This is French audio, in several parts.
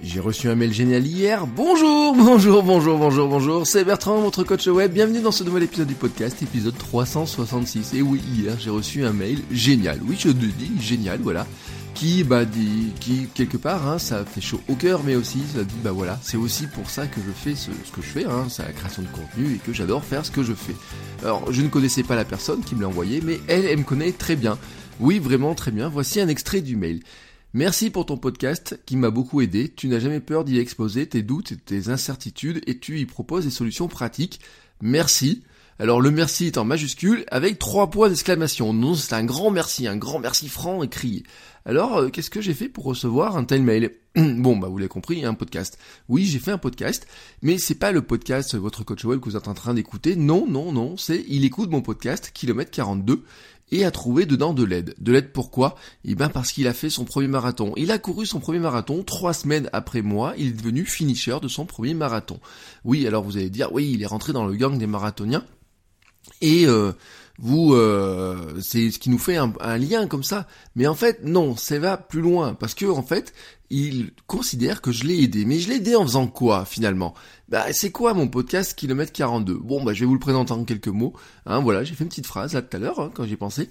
J'ai reçu un mail génial hier. Bonjour, bonjour, bonjour, bonjour, bonjour. C'est Bertrand, votre coach web. Bienvenue dans ce nouvel épisode du podcast, épisode 366. Et oui, hier, j'ai reçu un mail génial. Oui, je le dis, génial, voilà. Qui, bah, dit, qui, quelque part, hein, ça fait chaud au cœur, mais aussi, ça dit, bah voilà, c'est aussi pour ça que je fais ce, ce que je fais, hein, c'est la création de contenu et que j'adore faire ce que je fais. Alors, je ne connaissais pas la personne qui me l'a envoyé, mais elle, elle me connaît très bien. Oui, vraiment très bien. Voici un extrait du mail. Merci pour ton podcast qui m'a beaucoup aidé. Tu n'as jamais peur d'y exposer tes doutes et tes incertitudes et tu y proposes des solutions pratiques. Merci. Alors le merci est en majuscule avec trois points d'exclamation. Non, c'est un grand merci, un grand merci franc et crié. Alors, euh, qu'est-ce que j'ai fait pour recevoir un tel mail? Bon, bah vous l'avez compris, un podcast. Oui, j'ai fait un podcast, mais c'est pas le podcast votre coach web que vous êtes en train d'écouter. Non, non, non, c'est il écoute mon podcast kilomètre 42 et a trouvé dedans de l'aide. De l'aide pourquoi? Eh bien parce qu'il a fait son premier marathon. Il a couru son premier marathon trois semaines après moi, il est devenu finisher de son premier marathon. Oui, alors vous allez dire, oui, il est rentré dans le gang des marathoniens. Et euh, vous, euh, c'est ce qui nous fait un, un, lien comme ça. Mais en fait, non, ça va plus loin parce que en fait, il considère que je l'ai aidé. Mais je l'ai aidé en faisant quoi finalement? Bah, c'est quoi mon podcast Kilomètre 42 Bon, bah, je vais vous le présenter en quelques mots. Hein, voilà, j'ai fait une petite phrase là tout à l'heure hein, quand j'ai pensé.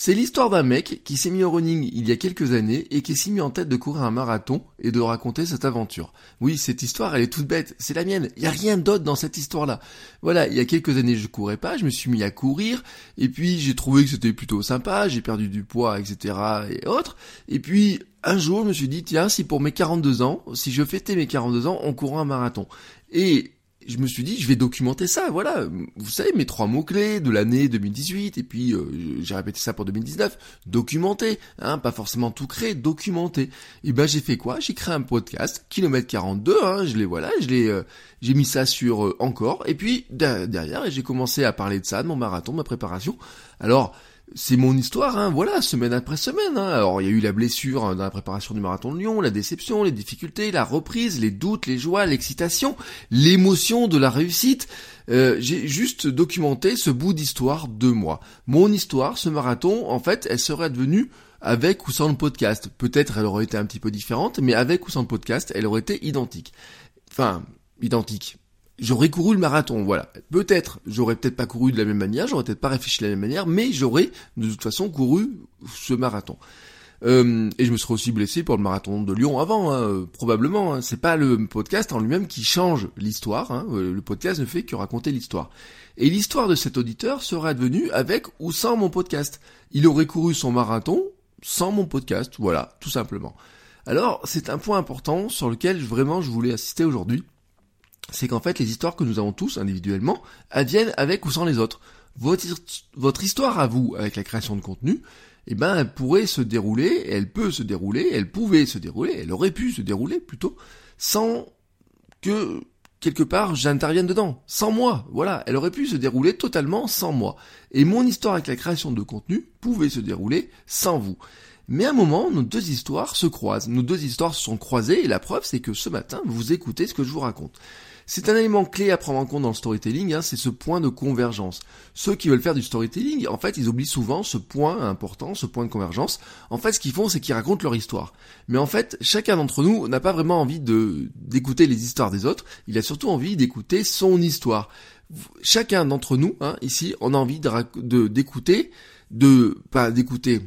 C'est l'histoire d'un mec qui s'est mis au running il y a quelques années et qui s'est mis en tête de courir un marathon et de raconter cette aventure. Oui, cette histoire, elle est toute bête, c'est la mienne. Il y a rien d'autre dans cette histoire-là. Voilà, il y a quelques années, je courais pas, je me suis mis à courir et puis j'ai trouvé que c'était plutôt sympa, j'ai perdu du poids, etc. et autres. Et puis un jour, je me suis dit, tiens, si pour mes 42 ans, si je fêtais mes 42 ans en courant un marathon. Et je me suis dit, je vais documenter ça, voilà. Vous savez, mes trois mots-clés de l'année 2018, et puis euh, j'ai répété ça pour 2019, documenter, hein, pas forcément tout créer, documenter. Et ben j'ai fait quoi? J'ai créé un podcast, kilomètre 42, hein, je l'ai, voilà, je l'ai, euh, j'ai mis ça sur euh, encore, et puis derrière, j'ai commencé à parler de ça, de mon marathon, de ma préparation. Alors, c'est mon histoire, hein, voilà, semaine après semaine. Hein. Alors il y a eu la blessure hein, dans la préparation du marathon de Lyon, la déception, les difficultés, la reprise, les doutes, les joies, l'excitation, l'émotion de la réussite. Euh, j'ai juste documenté ce bout d'histoire de moi. Mon histoire, ce marathon, en fait, elle serait devenue avec ou sans le podcast. Peut-être elle aurait été un petit peu différente, mais avec ou sans le podcast, elle aurait été identique. Enfin, identique j'aurais couru le marathon, voilà. Peut-être, j'aurais peut-être pas couru de la même manière, j'aurais peut-être pas réfléchi de la même manière, mais j'aurais de toute façon couru ce marathon. Euh, et je me serais aussi blessé pour le marathon de Lyon avant, hein, probablement. Hein. C'est pas le podcast en lui-même qui change l'histoire. Hein. Euh, le podcast ne fait que raconter l'histoire. Et l'histoire de cet auditeur serait devenue avec ou sans mon podcast. Il aurait couru son marathon sans mon podcast, voilà, tout simplement. Alors, c'est un point important sur lequel vraiment je voulais assister aujourd'hui c'est qu'en fait les histoires que nous avons tous individuellement adviennent avec ou sans les autres. Votre, histoire à vous avec la création de contenu, eh ben elle pourrait se dérouler, elle peut se dérouler, elle pouvait se dérouler, elle aurait pu se dérouler plutôt, sans que quelque part j'intervienne dedans, sans moi, voilà, elle aurait pu se dérouler totalement sans moi. Et mon histoire avec la création de contenu pouvait se dérouler sans vous. Mais à un moment, nos deux histoires se croisent, nos deux histoires se sont croisées, et la preuve c'est que ce matin, vous écoutez ce que je vous raconte. C'est un élément clé à prendre en compte dans le storytelling, hein, c'est ce point de convergence. Ceux qui veulent faire du storytelling, en fait, ils oublient souvent ce point important, ce point de convergence. En fait, ce qu'ils font, c'est qu'ils racontent leur histoire. Mais en fait, chacun d'entre nous n'a pas vraiment envie de d'écouter les histoires des autres, il a surtout envie d'écouter son histoire. Chacun d'entre nous, hein, ici, on a envie de d'écouter, de, pas d'écouter,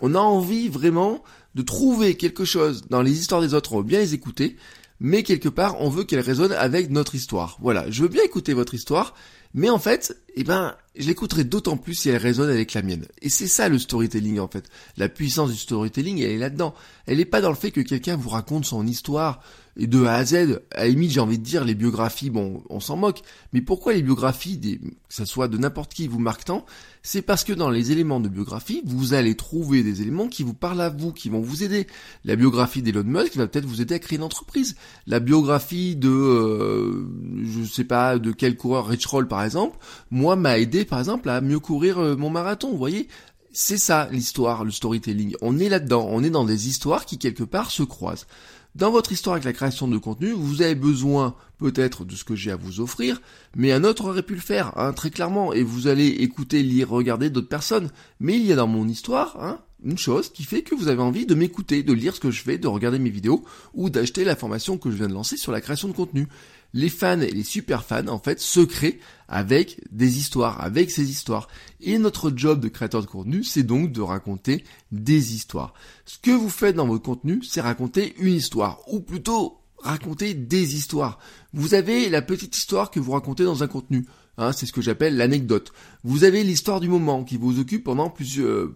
on a envie vraiment de trouver quelque chose dans les histoires des autres, on veut bien les écouter, mais quelque part on veut qu'elle résonne avec notre histoire. Voilà, je veux bien écouter votre histoire, mais en fait, eh ben, je l'écouterai d'autant plus si elle résonne avec la mienne. Et c'est ça le storytelling en fait. La puissance du storytelling, elle est là-dedans. Elle n'est pas dans le fait que quelqu'un vous raconte son histoire et de A à Z. À la limite, j'ai envie de dire les biographies, bon, on s'en moque. Mais pourquoi les biographies, des, que ce soit de n'importe qui, vous marquent tant? C'est parce que dans les éléments de biographie, vous allez trouver des éléments qui vous parlent à vous, qui vont vous aider. La biographie d'Elon Musk va peut-être vous aider à créer une entreprise. La biographie de, euh, je sais pas, de quel coureur Rich Roll par exemple, moi m'a aidé par exemple à mieux courir euh, mon marathon. Vous voyez, c'est ça l'histoire, le storytelling. On est là-dedans, on est dans des histoires qui quelque part se croisent. Dans votre histoire avec la création de contenu, vous avez besoin peut-être de ce que j'ai à vous offrir, mais un autre aurait pu le faire, hein, très clairement, et vous allez écouter, lire, regarder d'autres personnes. Mais il y a dans mon histoire, hein, une chose qui fait que vous avez envie de m'écouter, de lire ce que je fais, de regarder mes vidéos, ou d'acheter la formation que je viens de lancer sur la création de contenu les fans et les super fans, en fait, se créent avec des histoires, avec ces histoires. Et notre job de créateur de contenu, c'est donc de raconter des histoires. Ce que vous faites dans votre contenu, c'est raconter une histoire, ou plutôt raconter des histoires. Vous avez la petite histoire que vous racontez dans un contenu. Hein, c'est ce que j'appelle l'anecdote. Vous avez l'histoire du moment qui vous occupe pendant plusieurs,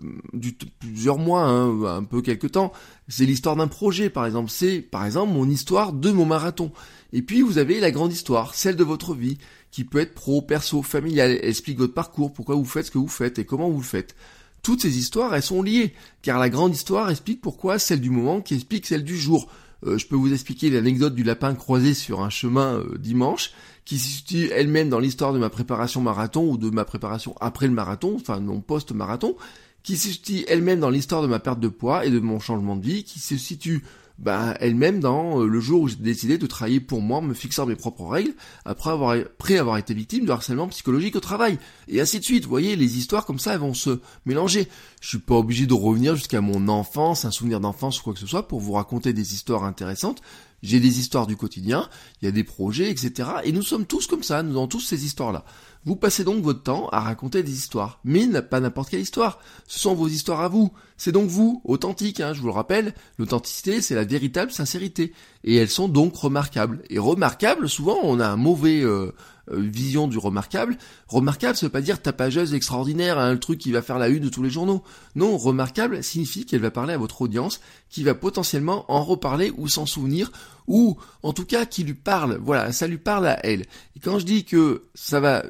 plusieurs mois, hein, un peu quelques temps. C'est l'histoire d'un projet, par exemple. C'est, par exemple, mon histoire de mon marathon. Et puis vous avez la grande histoire, celle de votre vie, qui peut être pro, perso, familiale, elle explique votre parcours, pourquoi vous faites ce que vous faites et comment vous le faites. Toutes ces histoires, elles sont liées, car la grande histoire explique pourquoi celle du moment qui explique celle du jour. Euh, je peux vous expliquer l'anecdote du lapin croisé sur un chemin euh, dimanche, qui se situe elle-même dans l'histoire de ma préparation marathon ou de ma préparation après le marathon, enfin mon post-marathon, qui se situe elle-même dans l'histoire de ma perte de poids et de mon changement de vie, qui se situe bah, elle-même dans euh, le jour où j'ai décidé de travailler pour moi, me fixant mes propres règles, après avoir, après avoir été victime de harcèlement psychologique au travail, et ainsi de suite. Vous voyez, les histoires comme ça, elles vont se mélanger. Je suis pas obligé de revenir jusqu'à mon enfance, un souvenir d'enfance ou quoi que ce soit pour vous raconter des histoires intéressantes. J'ai des histoires du quotidien, il y a des projets, etc. Et nous sommes tous comme ça, nous avons tous ces histoires-là. Vous passez donc votre temps à raconter des histoires, mais pas n'importe quelle histoire. Ce sont vos histoires à vous. C'est donc vous, authentique, hein, je vous le rappelle. L'authenticité, c'est la véritable sincérité. Et elles sont donc remarquables. Et remarquables, souvent, on a un mauvais euh, euh, vision du remarquable. Remarquable, ça veut pas dire tapageuse extraordinaire, hein, le truc qui va faire la une de tous les journaux. Non, remarquable signifie qu'elle va parler à votre audience, qui va potentiellement en reparler ou s'en souvenir, ou en tout cas qui lui parle. Voilà, ça lui parle à elle. Et quand je dis que ça va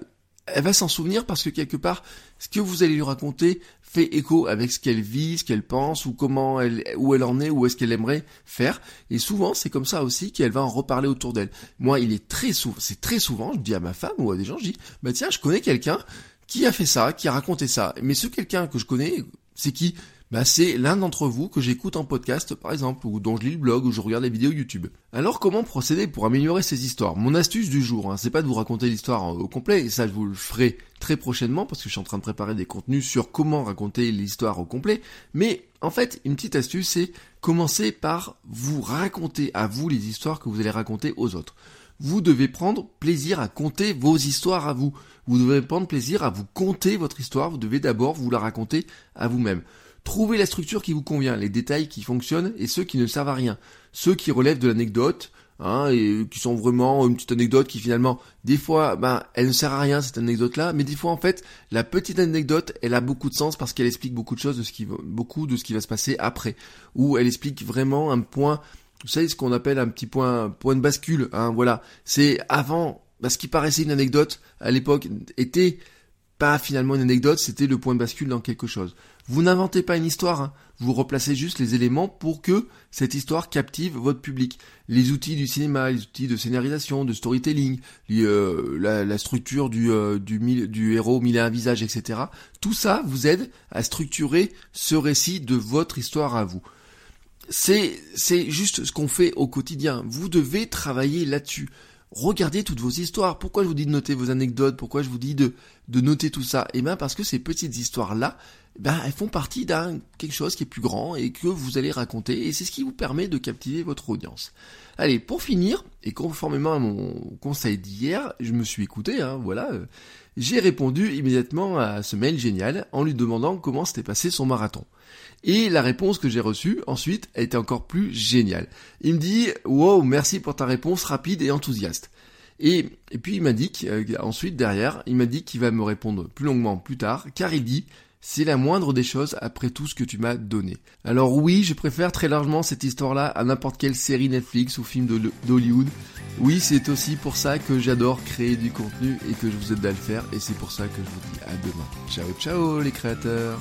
elle va s'en souvenir parce que quelque part, ce que vous allez lui raconter fait écho avec ce qu'elle vit, ce qu'elle pense, ou comment elle, où elle en est, où est-ce qu'elle aimerait faire. Et souvent, c'est comme ça aussi qu'elle va en reparler autour d'elle. Moi, il est très souvent, c'est très souvent, je dis à ma femme ou à des gens, je dis, bah tiens, je connais quelqu'un qui a fait ça, qui a raconté ça. Mais ce quelqu'un que je connais, c'est qui? Bah c'est l'un d'entre vous que j'écoute en podcast par exemple, ou dont je lis le blog, ou je regarde les vidéos YouTube. Alors comment procéder pour améliorer ces histoires? Mon astuce du jour, hein, c'est pas de vous raconter l'histoire au complet, et ça je vous le ferai très prochainement, parce que je suis en train de préparer des contenus sur comment raconter l'histoire au complet, mais en fait, une petite astuce, c'est commencer par vous raconter à vous les histoires que vous allez raconter aux autres. Vous devez prendre plaisir à compter vos histoires à vous. Vous devez prendre plaisir à vous conter votre histoire, vous devez d'abord vous la raconter à vous-même. Trouvez la structure qui vous convient, les détails qui fonctionnent et ceux qui ne servent à rien. Ceux qui relèvent de l'anecdote, hein, et qui sont vraiment une petite anecdote qui finalement, des fois, ben, elle ne sert à rien cette anecdote-là, mais des fois en fait, la petite anecdote, elle a beaucoup de sens parce qu'elle explique beaucoup de choses de ce qui, beaucoup de ce qui va se passer après, ou elle explique vraiment un point, vous savez ce qu'on appelle un petit point, point de bascule, hein, voilà. C'est avant, ben, ce qui paraissait une anecdote à l'époque était pas finalement une anecdote, c'était le point de bascule dans quelque chose. Vous n'inventez pas une histoire, hein. vous replacez juste les éléments pour que cette histoire captive votre public. Les outils du cinéma, les outils de scénarisation, de storytelling, euh, la, structure du, euh, du, du héros mille et un visage, etc. Tout ça vous aide à structurer ce récit de votre histoire à vous. C'est, c'est juste ce qu'on fait au quotidien. Vous devez travailler là-dessus regardez toutes vos histoires. Pourquoi je vous dis de noter vos anecdotes? Pourquoi je vous dis de, de noter tout ça? Eh bien parce que ces petites histoires-là, ben, elles font partie d'un quelque chose qui est plus grand et que vous allez raconter et c'est ce qui vous permet de captiver votre audience. Allez, pour finir, et conformément à mon conseil d'hier, je me suis écouté, hein, voilà, euh, j'ai répondu immédiatement à ce mail génial en lui demandant comment s'était passé son marathon. Et la réponse que j'ai reçue ensuite a été encore plus géniale. Il me dit Wow, merci pour ta réponse rapide et enthousiaste. Et, puis il m'a dit qu'ensuite derrière, il m'a dit qu'il va me répondre plus longuement plus tard, car il dit c'est la moindre des choses après tout ce que tu m'as donné. Alors oui, je préfère très largement cette histoire-là à n'importe quelle série Netflix ou film d'Hollywood. Oui, c'est aussi pour ça que j'adore créer du contenu et que je vous aide à le faire et c'est pour ça que je vous dis à demain. Ciao ciao les créateurs.